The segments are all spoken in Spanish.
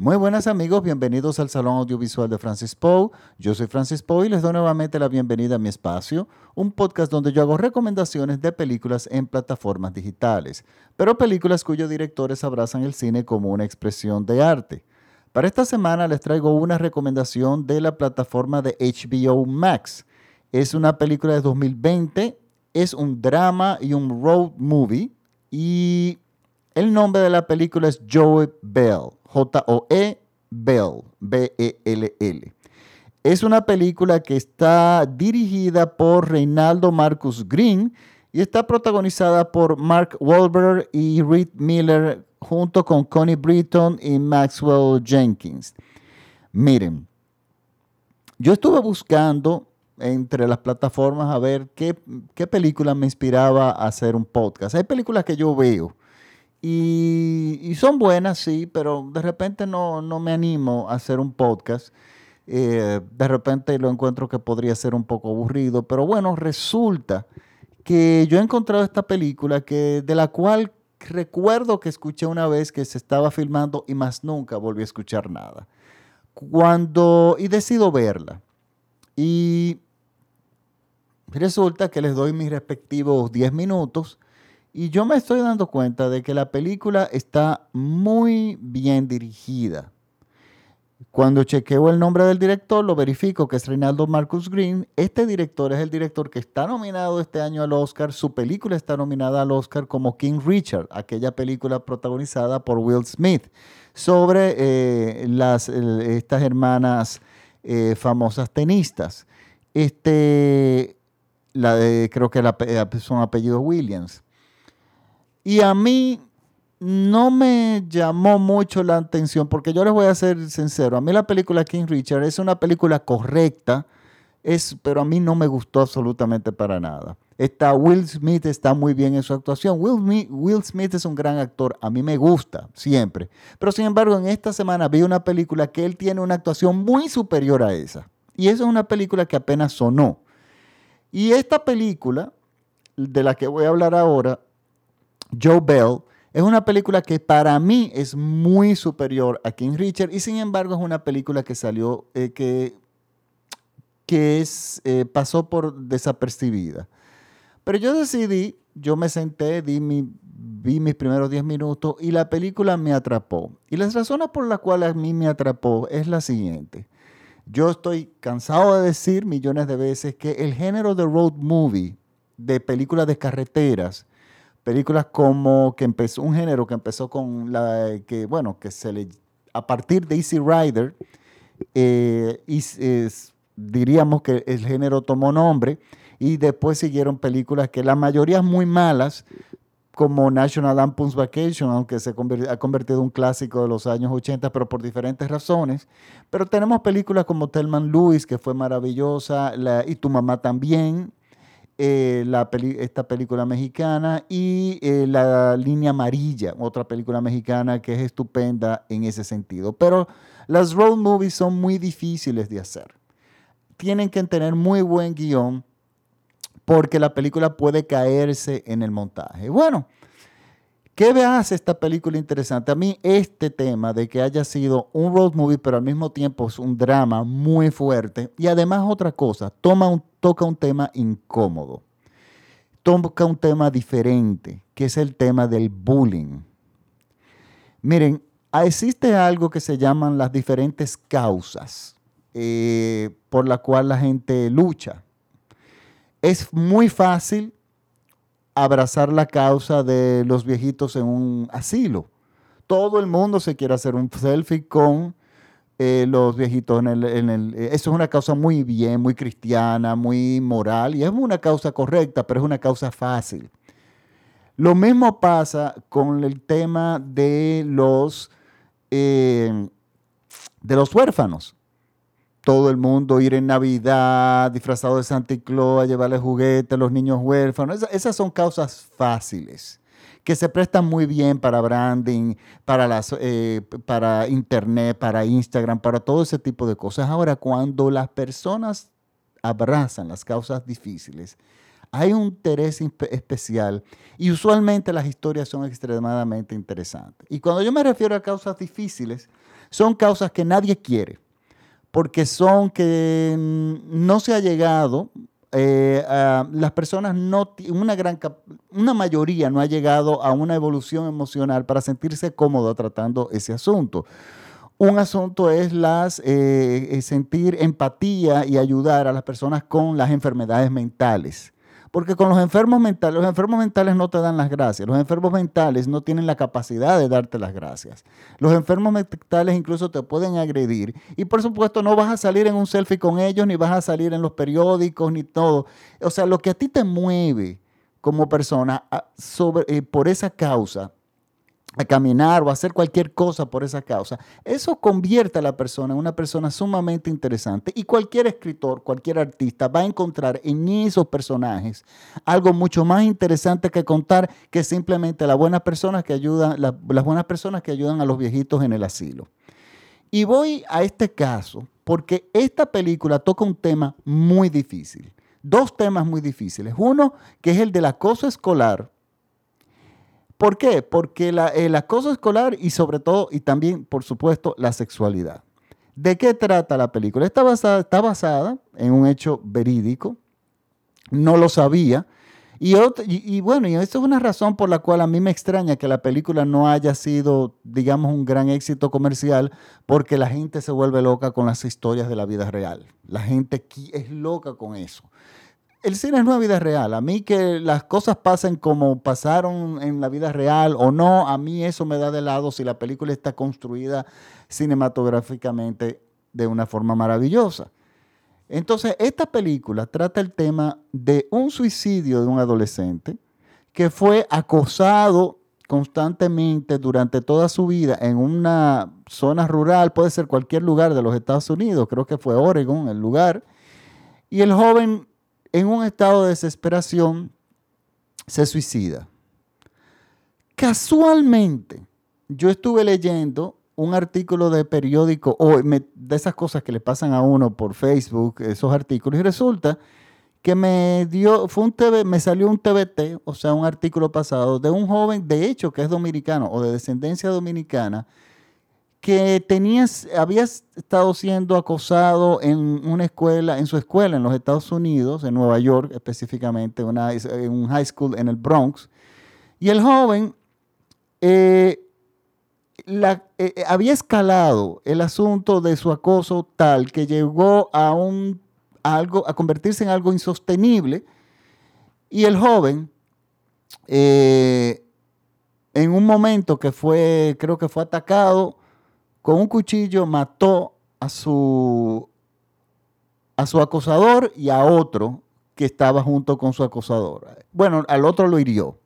Muy buenas amigos, bienvenidos al Salón Audiovisual de Francis Poe. Yo soy Francis Poe y les doy nuevamente la bienvenida a mi espacio, un podcast donde yo hago recomendaciones de películas en plataformas digitales, pero películas cuyos directores abrazan el cine como una expresión de arte. Para esta semana les traigo una recomendación de la plataforma de HBO Max. Es una película de 2020, es un drama y un road movie y el nombre de la película es Joe Bell. J-O-E Bell, B-E-L-L. Es una película que está dirigida por Reinaldo Marcus Green y está protagonizada por Mark Wahlberg y Reed Miller junto con Connie Britton y Maxwell Jenkins. Miren, yo estuve buscando entre las plataformas a ver qué, qué película me inspiraba a hacer un podcast. Hay películas que yo veo y, son buenas, sí, pero de repente no, me animo a hacer un podcast. Eh, de repente lo encuentro que podría ser un poco aburrido, pero bueno, resulta que yo he encontrado esta película que, de la cual recuerdo que escuché una vez que se estaba filmando y más nunca volví a escuchar nada. Cuando, y decido verla. Y resulta que les doy mis respectivos 10 minutos y yo me estoy dando cuenta de que la película está muy bien dirigida. Cuando chequeo el nombre del director, lo verifico que es Reinaldo Marcus Green. Este director es el director que está nominado este año al Oscar. Su película está nominada al Oscar como King Richard, aquella película protagonizada por Will Smith, sobre eh, estas hermanas eh, famosas tenistas. Este, creo que la, eh, son apellidos Williams. Y a mí no me llamó mucho la atención, porque yo les voy a ser sincero, a mí la película King Richard es una película correcta, es, pero a mí no me gustó absolutamente para nada. Está, Will Smith está muy bien en su actuación. Will, Will Smith es un gran actor, a mí me gusta siempre. Pero sin embargo, en esta semana vi una película que él tiene una actuación muy superior a esa. Y esa es una película que apenas sonó. Y esta película, de la que voy a hablar ahora, Joe Bell, es una película que para mí es muy superior a King Richard y sin embargo es una película que salió, eh, que, que es, eh, pasó por desapercibida. Pero yo decidí, yo me senté, di mi, vi mis primeros 10 minutos y la película me atrapó. Y las razones por las cuales a mí me atrapó es la siguiente. Yo estoy cansado de decir millones de veces que el género de road movie, de películas de carreteras, películas como que empezó un género que empezó con la que bueno que se le a partir de Easy Rider eh, y, diríamos que el género tomó nombre y después siguieron películas que la mayoría muy malas como National Lampoon's Vacation, aunque se ha convertido en un clásico de los años 80, pero por diferentes razones. Pero tenemos películas como Telman Lewis, que fue maravillosa, y Tu Mamá también, eh, esta película mexicana y eh, La Línea Amarilla, otra película mexicana que es estupenda en ese sentido. Pero las road movies son muy difíciles de hacer. Tienen que tener muy buen guion porque la película puede caerse en el montaje. Bueno, ¿Qué hace esta película interesante? A mí este tema de que haya sido un road movie, pero al mismo tiempo es un drama muy fuerte. Y además otra cosa, toma un, toca un tema incómodo. Toca un tema diferente, que es el tema del bullying. Miren, existe algo que se llaman las diferentes causas eh, por la cual la gente lucha. Es muy fácil abrazar la causa de los viejitos en un asilo. Todo el mundo se quiere hacer un selfie con eh, los viejitos en el, eh, Eso es una causa muy bien, muy cristiana, muy moral, y es una causa correcta, pero es una causa fácil. Lo mismo pasa con el tema de los, eh, de los huérfanos todo el mundo ir en Navidad disfrazado de Santa Claus a llevarle juguetes a los niños huérfanos. esas son causas fáciles que se prestan muy bien para branding, para, las, eh, para internet, para Instagram, para todo ese tipo de cosas. Ahora, cuando las personas abrazan las causas difíciles, Hay un interés especial y usualmente las historias son extremadamente interesantes. Y cuando yo me refiero a causas difíciles, son causas que nadie quiere, porque son que no se ha llegado, eh, las personas no, una gran, una mayoría no ha llegado a una evolución emocional para sentirse cómodo tratando ese asunto. Un asunto es las, eh, eh, sentir empatía y ayudar a las personas con las enfermedades mentales. Porque con los enfermos mentales, los enfermos mentales no te dan las gracias. Los enfermos mentales no tienen la capacidad de darte las gracias. Los enfermos mentales incluso te pueden agredir. Y por supuesto no vas a salir en un selfie con ellos, ni vas a salir en los periódicos, ni todo. O sea, lo que a ti te mueve como persona sobre, eh, por esa causa a caminar o a hacer cualquier cosa por esa causa, eso convierte a la persona en una persona sumamente interesante. Y cualquier escritor, cualquier artista va a encontrar en esos personajes algo mucho más interesante que contar que simplemente las buenas personas que ayudan, las buenas personas que ayudan a los viejitos en el asilo. Y voy a este caso porque esta película toca un tema muy difícil. Dos temas muy difíciles. Uno, que es el del acoso escolar, ¿Por qué? Porque el acoso escolar y sobre todo, y también, por supuesto, la sexualidad. ¿De qué trata la película? Está basada, en un hecho verídico. No lo sabía. Y, bueno, y esto es una razón por la cual a mí me extraña que la película no haya sido, digamos, un gran éxito comercial, porque la gente se vuelve loca con las historias de la vida real. La gente es loca con eso el cine es vida real. A mí que las cosas pasen como pasaron en la vida real o no, a mí eso me da de lado si la película está construida cinematográficamente de una forma maravillosa. Entonces, esta película trata el tema de un suicidio de un adolescente que fue acosado constantemente durante toda su vida en una zona rural, puede ser cualquier lugar de los Estados Unidos, creo que fue Oregon el lugar, y el joven en un estado de desesperación, se suicida. Casualmente, yo estuve leyendo un artículo de periódico, o de esas cosas que le pasan a uno por Facebook, esos artículos, y resulta que me dio, fue un TV, me salió un TBT, o sea, un artículo pasado, de un joven, de hecho, que es dominicano o de descendencia dominicana, que tenías, había estado siendo acosado en una escuela, en su escuela en los Estados Unidos, en Nueva York específicamente, una, en un high school en el Bronx. Y el joven eh, eh, eh, había escalado el asunto de su acoso tal que llegó a, un, algo, a convertirse en algo insostenible. Y el joven, en un momento que fue, creo que fue atacado, con un cuchillo mató a su, a su acosador y a otro que estaba junto con su acosador. Bueno, al otro lo hirió.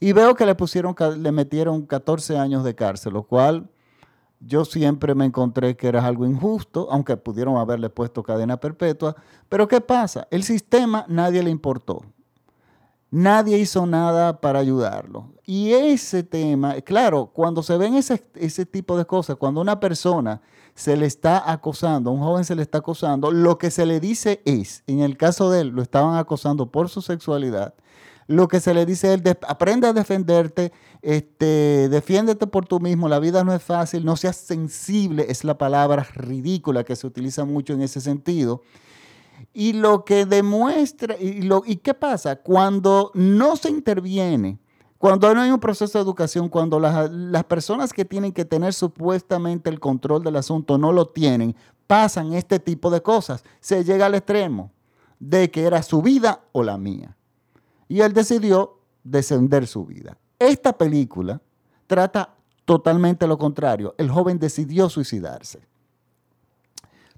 Y veo que le pusieron, le metieron 14 años de cárcel, lo cual yo siempre me encontré que era algo injusto, aunque pudieron haberle puesto cadena perpetua. Pero ¿qué pasa? El sistema nadie le importó. Nadie hizo nada para ayudarlo. Y ese tema, claro, cuando se ven ese, ese tipo de cosas, cuando una persona se le está acosando, a un joven se le está acosando, lo que se le dice es, en el caso de él, lo estaban acosando por su sexualidad, lo que se le dice es, aprende a defenderte, este, defiéndete por tú mismo, la vida no es fácil, no seas sensible, es la palabra ridícula que se utiliza mucho en ese sentido. Y lo que demuestra, y, lo, ¿y qué pasa? Cuando no se interviene, cuando no hay un proceso de educación, cuando las, las, personas que tienen que tener supuestamente el control del asunto no lo tienen, pasan este tipo de cosas. Se llega al extremo de que era su vida o la mía. Y él decidió descender su vida. Esta película trata totalmente lo contrario. El joven decidió suicidarse.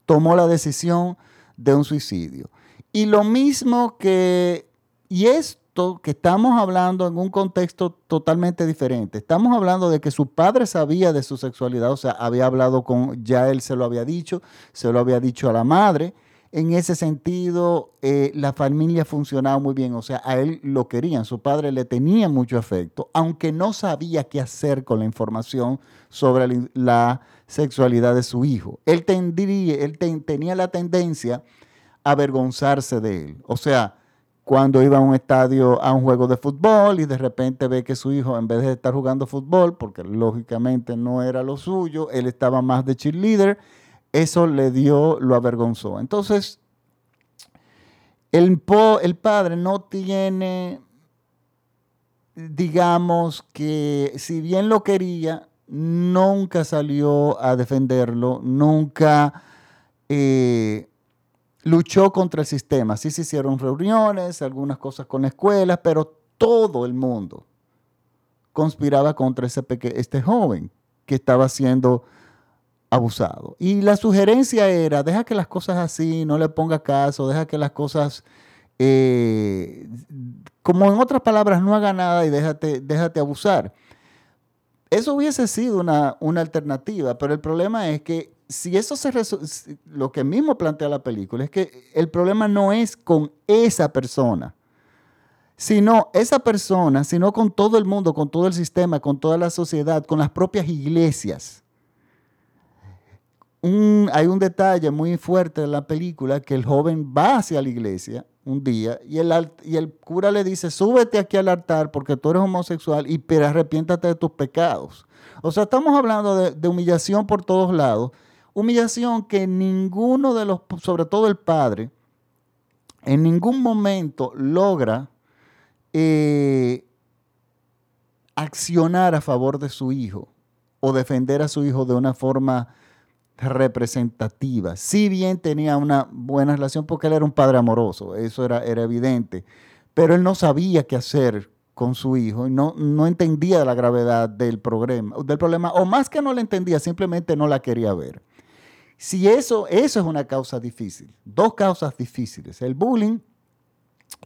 Tomó la decisión de un suicidio. Y lo mismo que, y esto que estamos hablando en un contexto totalmente diferente, estamos hablando de que su padre sabía de su sexualidad, o sea, había hablado con, ya él se lo había dicho, se lo había dicho a la madre. En ese sentido, eh, la familia funcionaba muy bien, o sea, a él lo querían, su padre le tenía mucho afecto, aunque no sabía qué hacer con la información sobre la sexualidad de su hijo. Él, tendría, él tenía la tendencia a avergonzarse de él. O sea, cuando iba a un estadio a un juego de fútbol y de repente ve que su hijo, en vez de estar jugando fútbol, porque lógicamente no era lo suyo, él estaba más de cheerleader, eso le dio, lo avergonzó. Entonces, el, el padre no tiene, digamos que si bien lo quería, nunca salió a defenderlo, nunca... Eh, luchó contra el sistema. Sí se hicieron reuniones, algunas cosas con escuelas, pero todo el mundo conspiraba contra ese este joven que estaba siendo abusado. Y la sugerencia era, deja que las cosas así, no le ponga caso, deja que las cosas, eh, como en otras palabras, no haga nada y déjate, déjate abusar. Eso hubiese sido una, una alternativa, pero el problema es que si eso se lo que mismo plantea la película es que el problema no es con esa persona, sino esa persona, sino con todo el mundo, con todo el sistema, con toda la sociedad, con las propias iglesias. Hay un detalle muy fuerte de la película que el joven va hacia la iglesia un día y el, y el cura le dice, súbete aquí al altar porque tú eres homosexual y pero arrepiéntate de tus pecados. O sea, estamos hablando de humillación por todos lados Humillación que ninguno de los, sobre todo el padre, en ningún momento logra eh, accionar a favor de su hijo o defender a su hijo de una forma representativa. Si bien tenía una buena relación porque él era un padre amoroso, eso era, era evidente, pero él no sabía qué hacer con su hijo y no, no entendía la gravedad del problema, del problema, o más que no la entendía, simplemente no la quería ver. Si eso, eso es una causa difícil, dos causas difíciles, el bullying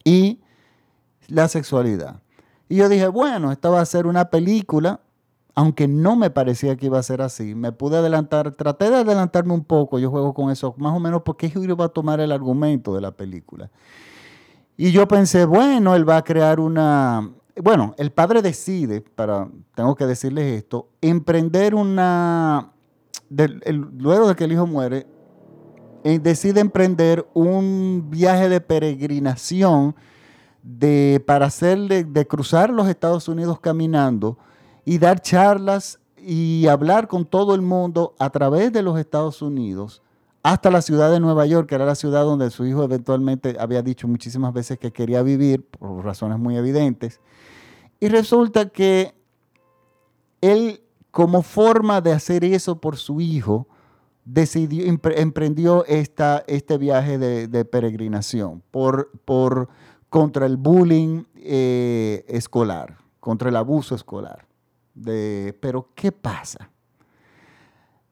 y la sexualidad. Y yo dije, bueno, esta va a ser una película, aunque no me parecía que iba a ser así. Me pude adelantar, traté de adelantarme un poco, yo juego con eso, más o menos porque Julio va a tomar el argumento de la película. Y yo pensé, bueno, él va a crear una... Bueno, el padre decide, para, tengo que decirles esto, emprender una, luego de que el hijo muere, eh, decide emprender un viaje de peregrinación de, para de cruzar los Estados Unidos caminando y dar charlas y hablar con todo el mundo a través de los Estados Unidos hasta la ciudad de Nueva York, que era la ciudad donde su hijo eventualmente había dicho muchísimas veces que quería vivir, por razones muy evidentes. Y resulta que él como forma de hacer eso por su hijo, decidió, emprendió esta, este viaje de, peregrinación por, por, contra el bullying eh, escolar, contra el abuso escolar. De, pero, ¿qué pasa?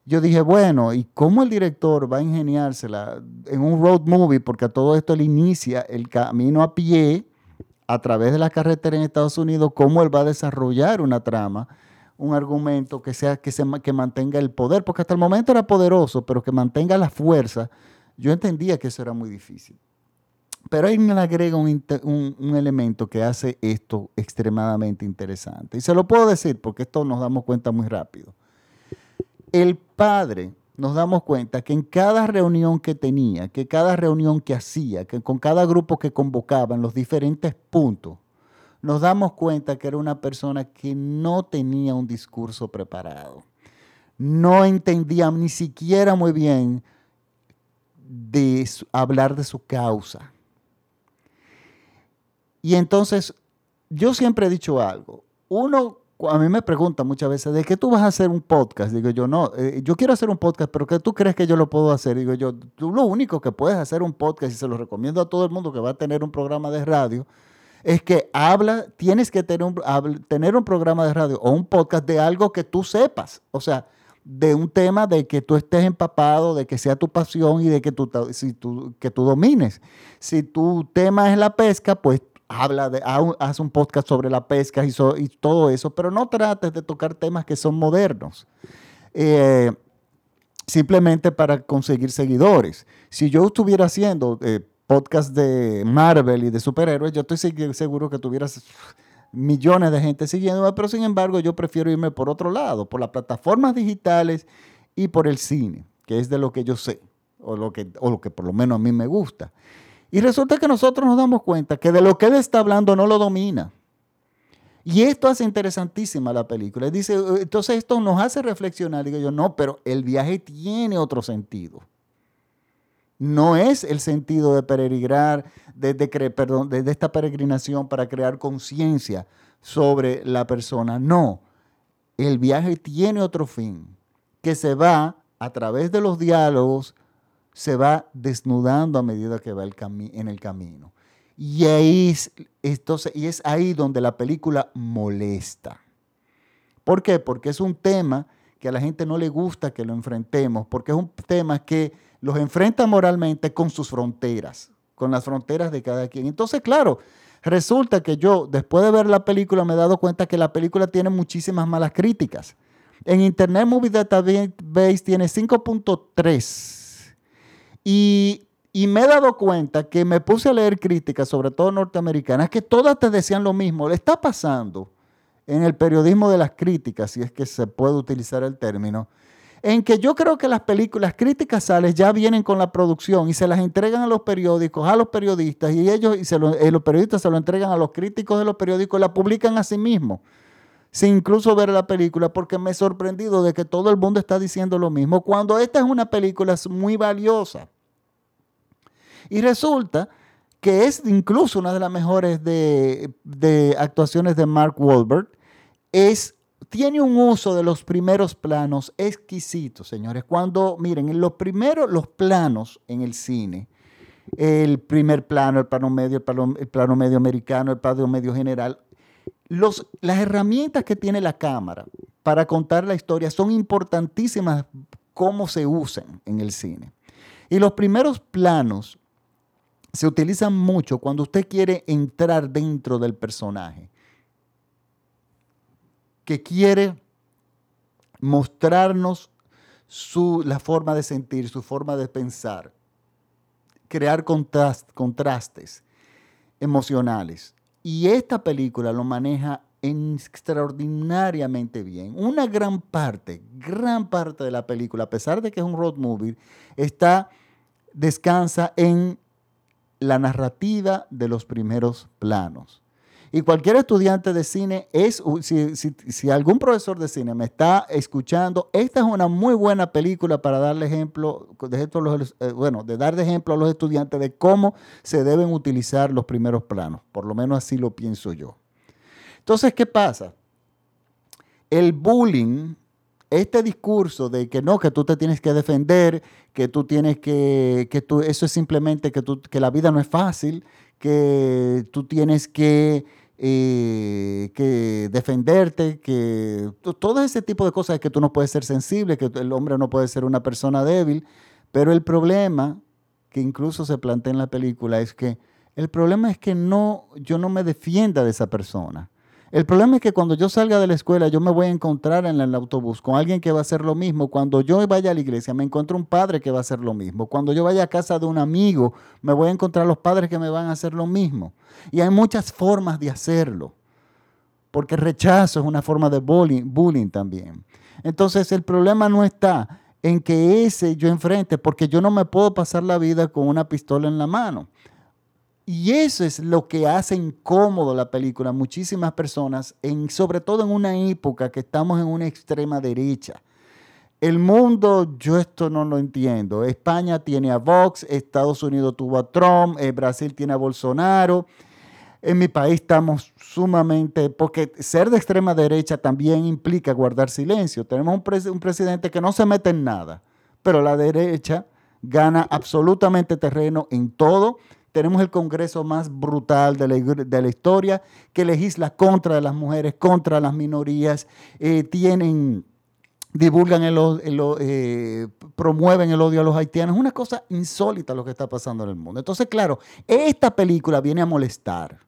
Yo dije, bueno, ¿y cómo el director va a ingeniársela en un road movie? Porque a todo esto él inicia el camino a pie a través de la carretera en Estados Unidos, cómo él va a desarrollar una trama un argumento que, sea, que, se, que mantenga el poder, porque hasta el momento era poderoso, pero que mantenga la fuerza, yo entendía que eso era muy difícil. Pero ahí me agrega un, un, elemento que hace esto extremadamente interesante. Y se lo puedo decir porque esto nos damos cuenta muy rápido. El padre, nos damos cuenta que en cada reunión que tenía, que cada reunión que hacía, que con cada grupo que convocaba en los diferentes puntos, nos damos cuenta que era una persona que no tenía un discurso preparado. No entendía ni siquiera muy bien de hablar de su causa. Y entonces, yo siempre he dicho algo. Uno, a mí me pregunta muchas veces, ¿de qué tú vas a hacer un podcast? Digo yo, no, eh, yo quiero hacer un podcast, pero ¿qué tú crees que yo lo puedo hacer? Digo yo, tú lo único que puedes hacer un podcast, y se lo recomiendo a todo el mundo que va a tener un programa de radio, es que habla, tienes que tener un, tener un programa de radio o un podcast de algo que tú sepas. O sea, de un tema de que tú estés empapado, de que sea tu pasión y de que tú, si tú, que tú domines. Si tu tema es la pesca, pues habla de, haz un podcast sobre la pesca y, todo eso, pero no trates de tocar temas que son modernos. Eh, simplemente para conseguir seguidores. Si yo estuviera haciendo eh, podcast de Marvel y de superhéroes, yo estoy seguro que tuvieras millones de gente siguiéndome, pero sin embargo yo prefiero irme por otro lado, por las plataformas digitales y por el cine, que es de lo que yo sé, o lo que, o lo que por lo menos a mí me gusta. Y resulta que nosotros nos damos cuenta que de lo que él está hablando no lo domina. Y esto hace interesantísima la película. Dice, entonces esto nos hace reflexionar. Digo yo, no, pero el viaje tiene otro sentido. No es el sentido de peregrinar, de, perdón, de esta peregrinación para crear conciencia sobre la persona. No, el viaje tiene otro fin, que se va a través de los diálogos, se va desnudando a medida que va el en el camino. Y, ahí es, entonces, y es ahí donde la película molesta. ¿Por qué? Porque es un tema que a la gente no le gusta que lo enfrentemos, porque es un tema que los enfrenta moralmente con sus fronteras, con las fronteras de cada quien. Entonces, claro, resulta que yo, después de ver la película, me he dado cuenta que la película tiene muchísimas malas críticas. En Internet Movie Database tiene 5.3 y, me he dado cuenta que me puse a leer críticas, sobre todo norteamericanas, que todas te decían lo mismo. Le está pasando en el periodismo de las críticas, si es que se puede utilizar el término, en que yo creo que las películas, críticas sales ya vienen con la producción y se las entregan a los periódicos, a los periodistas, y ellos, y eh, los periodistas se lo entregan a los críticos de los periódicos y la publican a sí mismos sin incluso ver la película, porque me he sorprendido de que todo el mundo está diciendo lo mismo, cuando esta es una película muy valiosa. Y resulta que es incluso una de las mejores de, actuaciones de Mark Wahlberg, es, tiene un uso de los primeros planos exquisito, señores. Cuando, miren, en los primeros, los planos en el cine, el primer plano, el plano medio, el plano, el plano medio americano, el plano medio general, las herramientas que tiene la cámara para contar la historia son importantísimas cómo se usan en el cine. Y los primeros planos se utilizan mucho cuando usted quiere entrar dentro del personaje, que quiere mostrarnos su, la forma de sentir, su forma de pensar, crear contrastes emocionales. Y esta película lo maneja extraordinariamente bien. Una gran parte, gran parte de la película, a pesar de que es un road movie, está, descansa en la narrativa de los primeros planos. Y cualquier estudiante de cine es, si, algún profesor de cine me está escuchando, esta es una muy buena película para darle ejemplo, eh, bueno, de dar ejemplo a los estudiantes de cómo se deben utilizar los primeros planos. Por lo menos así lo pienso yo. Entonces, ¿qué pasa? El bullying este discurso de que no, que tú te tienes que defender, que tú tienes que, que tú, eso es simplemente que, tú, que la vida no es fácil, que tú tienes que, eh, que defenderte, que todo ese tipo de cosas, que tú no puedes ser sensible, que el hombre no puede ser una persona débil, pero el problema que incluso se plantea en la película es que el problema es que no, yo no me defienda de esa persona. El problema es que cuando yo salga de la escuela, yo me voy a encontrar en el autobús con alguien que va a hacer lo mismo. Cuando yo vaya a la iglesia, me encuentro un padre que va a hacer lo mismo. Cuando yo vaya a casa de un amigo, me voy a encontrar los padres que me van a hacer lo mismo. Y hay muchas formas de hacerlo. Porque rechazo es una forma de bullying, bullying también. Entonces, el problema no está en que ese yo enfrente, porque yo no me puedo pasar la vida con una pistola en la mano. Y eso es lo que hace incómodo la película a muchísimas personas, en, sobre todo en una época que estamos en una extrema derecha. El mundo, yo esto no lo entiendo. España tiene a Vox, Estados Unidos tuvo a Trump, eh, Brasil tiene a Bolsonaro. En mi país estamos sumamente, porque ser de extrema derecha también implica guardar silencio. Tenemos un, un presidente que no se mete en nada, pero la derecha gana absolutamente terreno en todo tenemos el Congreso más brutal de la, historia que legisla contra las mujeres, contra las minorías, eh, tienen divulgan el, eh, promueven el odio a los haitianos. Es una cosa insólita lo que está pasando en el mundo. Entonces, claro, esta película viene a molestar,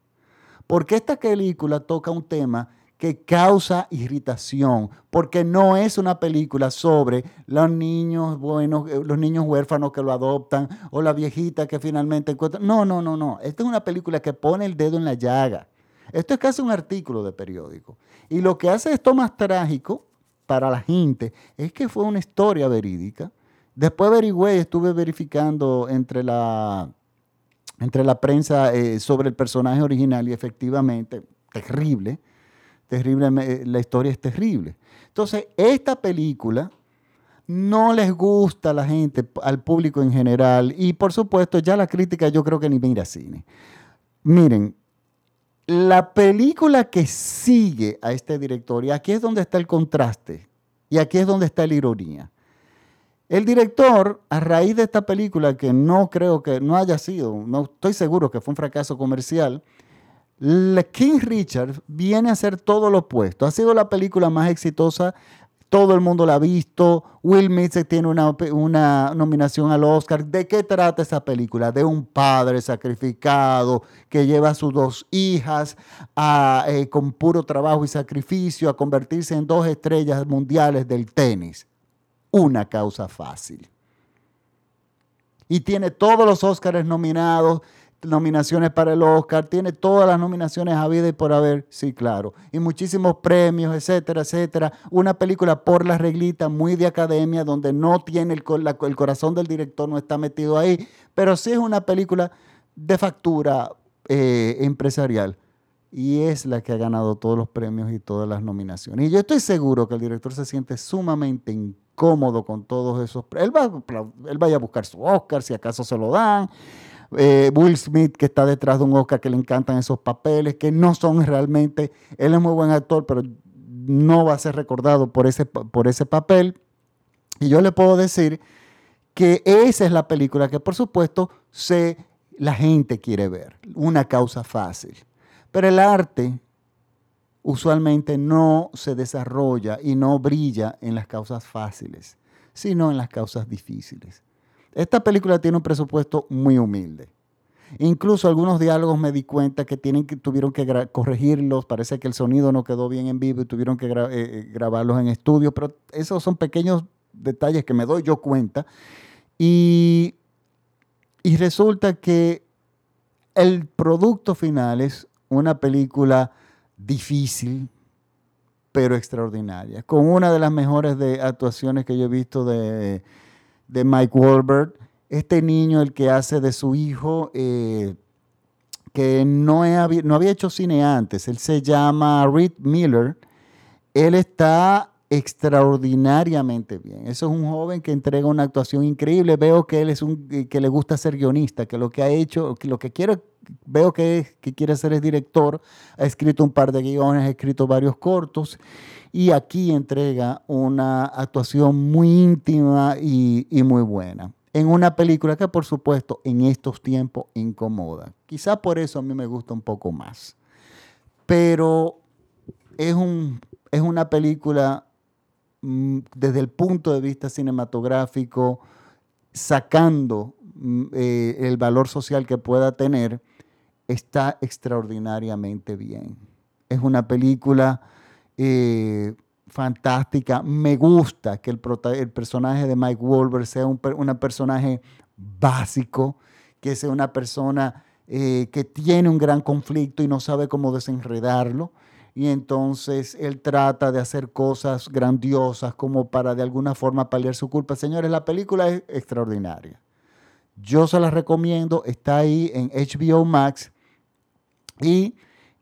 porque esta película toca un tema que causa irritación, porque no es una película sobre los niños buenos, eh, los niños huérfanos que lo adoptan o la viejita que finalmente encuentra. No, no, no, no. Esta es una película que pone el dedo en la llaga. Esto es casi un artículo de periódico. Y lo que hace esto más trágico para la gente es que fue una historia verídica. Después averigüé, estuve verificando entre la entre la prensa eh, sobre el personaje original y efectivamente, terrible, terrible, eh, la historia es terrible. Entonces, esta película no les gusta a la gente, al público en general, y por supuesto ya la crítica yo creo que ni mira cine. Miren, la película que sigue a este director, y aquí es donde está el contraste, y aquí es donde está la ironía. El director, a raíz de esta película, que no creo que no haya sido, no estoy seguro que fue un fracaso comercial, King Richard viene a hacer todo lo opuesto. Ha sido la película más exitosa todo el mundo la ha visto. Will Smith tiene una, una, nominación al Oscar. ¿De qué trata esa película? De un padre sacrificado que lleva a sus dos hijas eh, con puro trabajo y sacrificio a convertirse en dos estrellas mundiales del tenis. Una causa fácil. Y tiene todos los Oscars nominados nominaciones para el Oscar, tiene todas las nominaciones a vida y por haber, sí, claro, y muchísimos premios, etcétera, etcétera. Una película por la reglita, muy de academia, donde no tiene el, el corazón del director, no está metido ahí, pero sí es una película de factura eh, empresarial. Y es la que ha ganado todos los premios y todas las nominaciones. Y yo estoy seguro que el director se siente sumamente incómodo con todos esos. Él va, él vaya a buscar su Oscar, si acaso se lo dan eh, Will Smith, que está detrás de un Oscar, que le encantan esos papeles, que no son realmente, él es muy buen actor, pero no va a ser recordado por ese, por ese papel. Y yo le puedo decir que esa es la película que por supuesto se, la gente quiere ver, una causa fácil. Pero el arte usualmente no se desarrolla y no brilla en las causas fáciles, sino en las causas difíciles. Esta película tiene un presupuesto muy humilde. Incluso algunos diálogos me di cuenta que, tienen que tuvieron que corregirlos. Parece que el sonido no quedó bien en vivo y tuvieron que eh, eh, grabarlos en estudio. Pero esos son pequeños detalles que me doy yo cuenta. Y, resulta que el producto final es una película difícil, pero extraordinaria. Con una de las mejores de actuaciones que yo he visto de de Mike Wahlberg, este niño, el que hace de su hijo, eh, que no, no había hecho cine antes, él se llama Reed Miller, él está extraordinariamente bien. Eso es un joven que entrega una actuación increíble. Veo que él es un que le gusta ser guionista, que lo que ha hecho, que lo que quiere, veo que, que quiere ser es director. Ha escrito un par de guiones, ha escrito varios cortos y aquí entrega una actuación muy íntima y, muy buena. En una película que por supuesto en estos tiempos incomoda. Quizá por eso a mí me gusta un poco más. Pero es, un, es una película desde el punto de vista cinematográfico, sacando mm, eh, el valor social que pueda tener, está extraordinariamente bien. Es una película eh, fantástica. Me gusta que el, personaje de Mike Wolver sea un personaje básico, que sea una persona eh, que tiene un gran conflicto y no sabe cómo desenredarlo. Y entonces él trata de hacer cosas grandiosas como para de alguna forma paliar su culpa. Señores, la película es extraordinaria. Yo se la recomiendo, está ahí en HBO Max. Y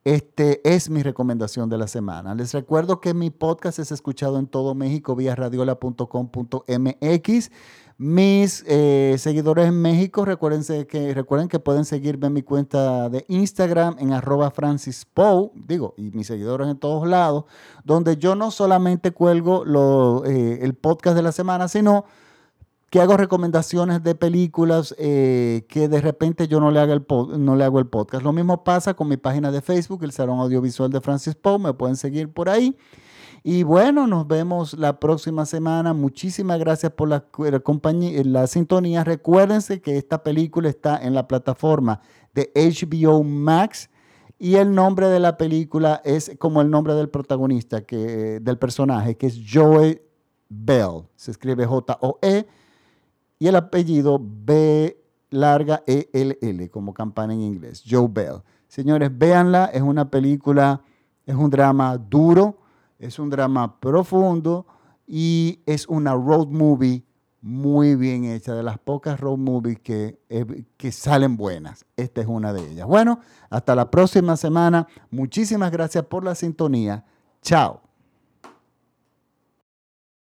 este es mi recomendación de la semana. Les recuerdo que mi podcast es escuchado en todo México vía radiola.com.mx. Mis eh, seguidores en México, que, recuerden que pueden seguirme en mi cuenta de Instagram en arroba Francis digo, y mis seguidores en todos lados, donde yo no solamente cuelgo eh, el podcast de la semana, sino que hago recomendaciones de películas eh, que de repente yo no le, haga el no le hago el podcast. Lo mismo pasa con mi página de Facebook, el Salón Audiovisual de Francis Poe, me pueden seguir por ahí. Y bueno, nos vemos la próxima semana. Muchísimas gracias por la, compañía, la sintonía. Recuérdense que esta película está en la plataforma de HBO Max y el nombre de la película es como el nombre del protagonista, que, del personaje, que es Joe Bell. Se escribe J-O-E y el apellido B larga E-L-L, como campana en inglés, Joe Bell. Señores, véanla, es una película, es un drama duro, es un drama profundo y es una road movie muy bien hecha, de las pocas road movies que, eh, que salen buenas. Esta es una de ellas. Bueno, hasta la próxima semana. Muchísimas gracias por la sintonía. Chao.